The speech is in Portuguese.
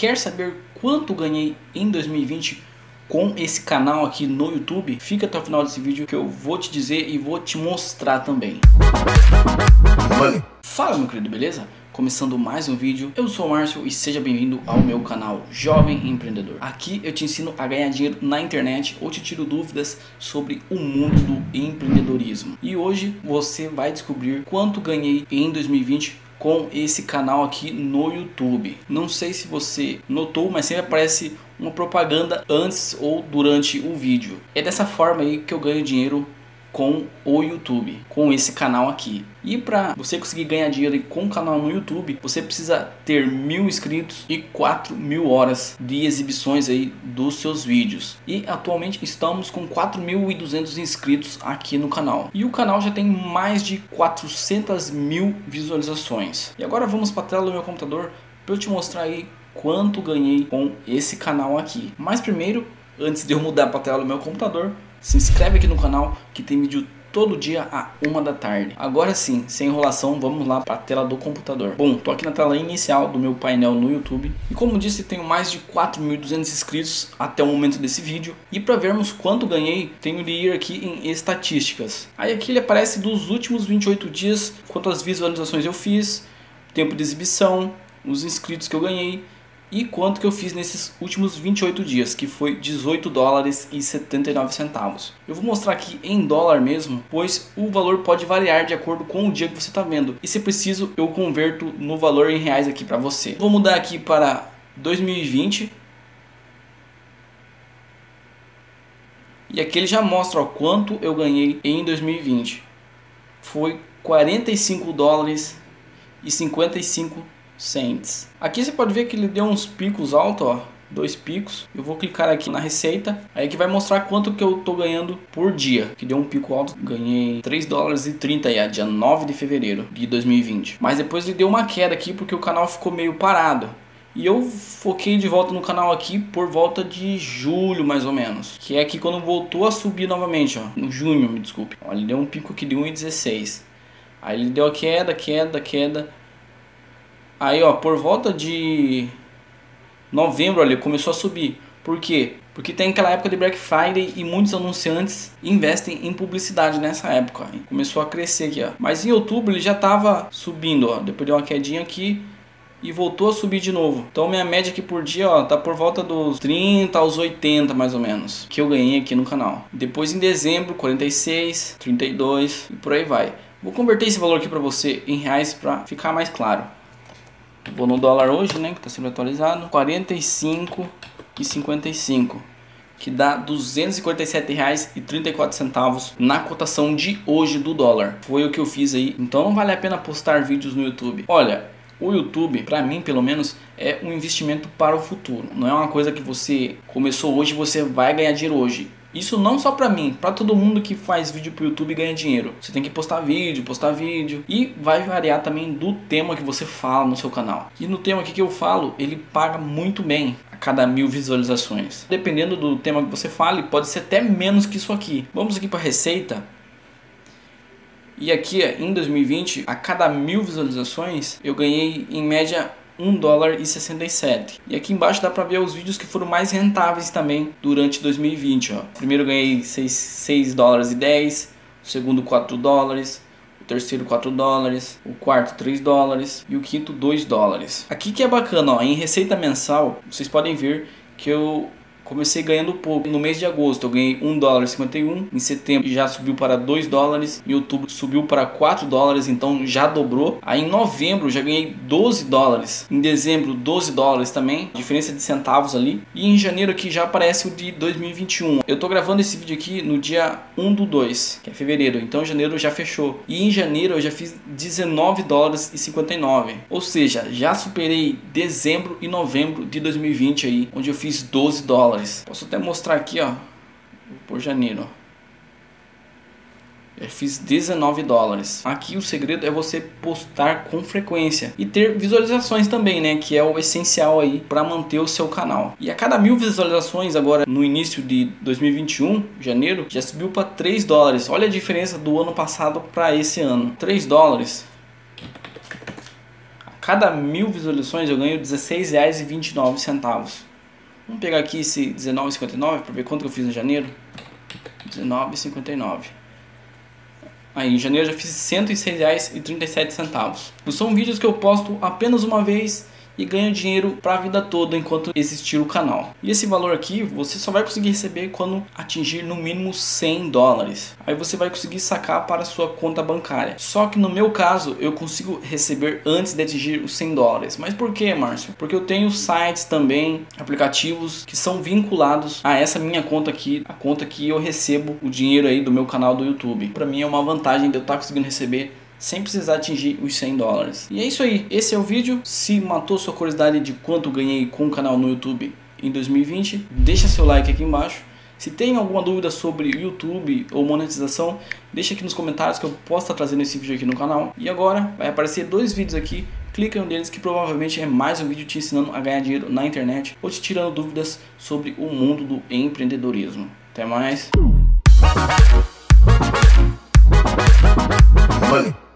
Quer saber quanto ganhei em 2020 com esse canal aqui no YouTube? Fica até o final desse vídeo que eu vou te dizer e vou te mostrar também. Fala meu querido, beleza? Começando mais um vídeo, eu sou o Márcio e seja bem-vindo ao meu canal Jovem Empreendedor. Aqui eu te ensino a ganhar dinheiro na internet ou te tiro dúvidas sobre o mundo do empreendedorismo. E hoje você vai descobrir quanto ganhei em 2020 com esse canal aqui no YouTube. Não sei se você notou, mas sempre aparece uma propaganda antes ou durante o vídeo. É dessa forma aí que eu ganho dinheiro com o YouTube, com esse canal aqui. E para você conseguir ganhar dinheiro com o canal no YouTube, você precisa ter mil inscritos e 4 mil horas de exibições aí dos seus vídeos. E atualmente estamos com 4.200 inscritos aqui no canal. E o canal já tem mais de 400 mil visualizações. E agora vamos para a tela do meu computador para eu te mostrar aí quanto ganhei com esse canal aqui. Mas primeiro, antes de eu mudar para a tela do meu computador, se inscreve aqui no canal que tem vídeo todo dia a uma da tarde. Agora sim, sem enrolação, vamos lá para a tela do computador. Bom, tô aqui na tela inicial do meu painel no YouTube e como disse, tenho mais de 4.200 inscritos até o momento desse vídeo. E para vermos quanto ganhei, tenho de ir aqui em estatísticas. Aí aqui ele aparece dos últimos 28 dias, quantas visualizações eu fiz, tempo de exibição, os inscritos que eu ganhei e quanto que eu fiz nesses últimos 28 dias, que foi 18 dólares e 79 centavos. Eu vou mostrar aqui em dólar mesmo, pois o valor pode variar de acordo com o dia que você está vendo. E se preciso, eu converto no valor em reais aqui para você. Vou mudar aqui para 2020. E aqui ele já mostra ó, quanto eu ganhei em 2020. Foi 45 dólares e 55 cents. Aqui você pode ver que ele deu uns picos altos, ó, dois picos. Eu vou clicar aqui na receita, aí que vai mostrar quanto que eu tô ganhando por dia. Que deu um pico alto, ganhei 3 dólares e 30 aí, dia 9 de fevereiro de 2020. Mas depois ele deu uma queda aqui porque o canal ficou meio parado. E eu foquei de volta no canal aqui por volta de julho, mais ou menos. Que é aqui quando voltou a subir novamente, ó. No junho, me desculpe. Ele deu um pico aqui de 1,16. Aí ele deu a queda, queda, queda. Aí, ó, por volta de novembro, olha, começou a subir. Por quê? Porque tem aquela época de Black Friday e muitos anunciantes investem em publicidade nessa época. E começou a crescer aqui, ó. Mas em outubro ele já estava subindo, ó. Depois deu uma quedinha aqui e voltou a subir de novo. Então minha média aqui por dia, ó, tá por volta dos 30 aos 80 mais ou menos, que eu ganhei aqui no canal. Depois em dezembro, 46, 32 e por aí vai. Vou converter esse valor aqui para você em reais para ficar mais claro. Vou no dólar hoje, né, que está sendo atualizado, 45 e 55, que dá 247 reais e 34 centavos na cotação de hoje do dólar. Foi o que eu fiz aí. Então não vale a pena postar vídeos no YouTube. Olha, o YouTube, para mim pelo menos, é um investimento para o futuro. Não é uma coisa que você começou hoje você vai ganhar dinheiro hoje. Isso não só para mim, para todo mundo que faz vídeo pro YouTube e ganha dinheiro. Você tem que postar vídeo, postar vídeo e vai variar também do tema que você fala no seu canal. E no tema que eu falo, ele paga muito bem a cada mil visualizações. Dependendo do tema que você fale, pode ser até menos que isso aqui. Vamos aqui para receita. E aqui em 2020, a cada mil visualizações, eu ganhei em média 1 dólar e 67. E aqui embaixo dá para ver os vídeos que foram mais rentáveis também durante 2020. Ó. Primeiro ganhei 6, 6 dólares e 10, o segundo 4 dólares, o terceiro 4 dólares, o quarto 3 dólares e o quinto 2 dólares. Aqui que é bacana, ó, em receita mensal, vocês podem ver que eu comecei ganhando pouco. No mês de agosto eu ganhei 1 dólar e 51, em setembro já subiu para 2 dólares, em outubro subiu para 4 dólares, então já dobrou. Aí em novembro já ganhei 12 dólares, em dezembro 12 dólares também, diferença de centavos ali. E em janeiro aqui já aparece o de 2021. Eu tô gravando esse vídeo aqui no dia 1 do 2, que é fevereiro, então janeiro já fechou. E em janeiro eu já fiz 19 dólares e 59, ou seja, já superei dezembro e novembro de 2020 aí, onde eu fiz 12 dólares dólares. Posso até mostrar aqui, ó, por janeiro. Eu fiz 19 dólares. Aqui o segredo é você postar com frequência e ter visualizações também, né? Que é o essencial aí para manter o seu canal. E a cada mil visualizações agora no início de 2021, janeiro, já subiu para 3 dólares. Olha a diferença do ano passado para esse ano. 3 dólares cada mil visualizações eu ganho R$16,29. Vamos pegar aqui esse R$19,59 para ver quanto eu fiz em janeiro. R$19,59. Aí, em janeiro eu já fiz R$106,37. São vídeos que eu posto apenas uma vez e ganha dinheiro para a vida toda enquanto existir o canal. E esse valor aqui você só vai conseguir receber quando atingir no mínimo 100 dólares. Aí você vai conseguir sacar para sua conta bancária. Só que no meu caso eu consigo receber antes de atingir os 100 dólares. Mas por que, Márcio? Porque eu tenho sites também, aplicativos que são vinculados a essa minha conta aqui, a conta que eu recebo o dinheiro aí do meu canal do YouTube. Para mim é uma vantagem de eu estar conseguindo receber sem precisar atingir os 100 dólares. E é isso aí, esse é o vídeo. Se matou sua curiosidade de quanto ganhei com o canal no YouTube em 2020, deixa seu like aqui embaixo. Se tem alguma dúvida sobre YouTube ou monetização, deixa aqui nos comentários que eu posso estar trazendo esse vídeo aqui no canal. E agora vai aparecer dois vídeos aqui, clica em um deles que provavelmente é mais um vídeo te ensinando a ganhar dinheiro na internet ou te tirando dúvidas sobre o mundo do empreendedorismo. Até mais! Money.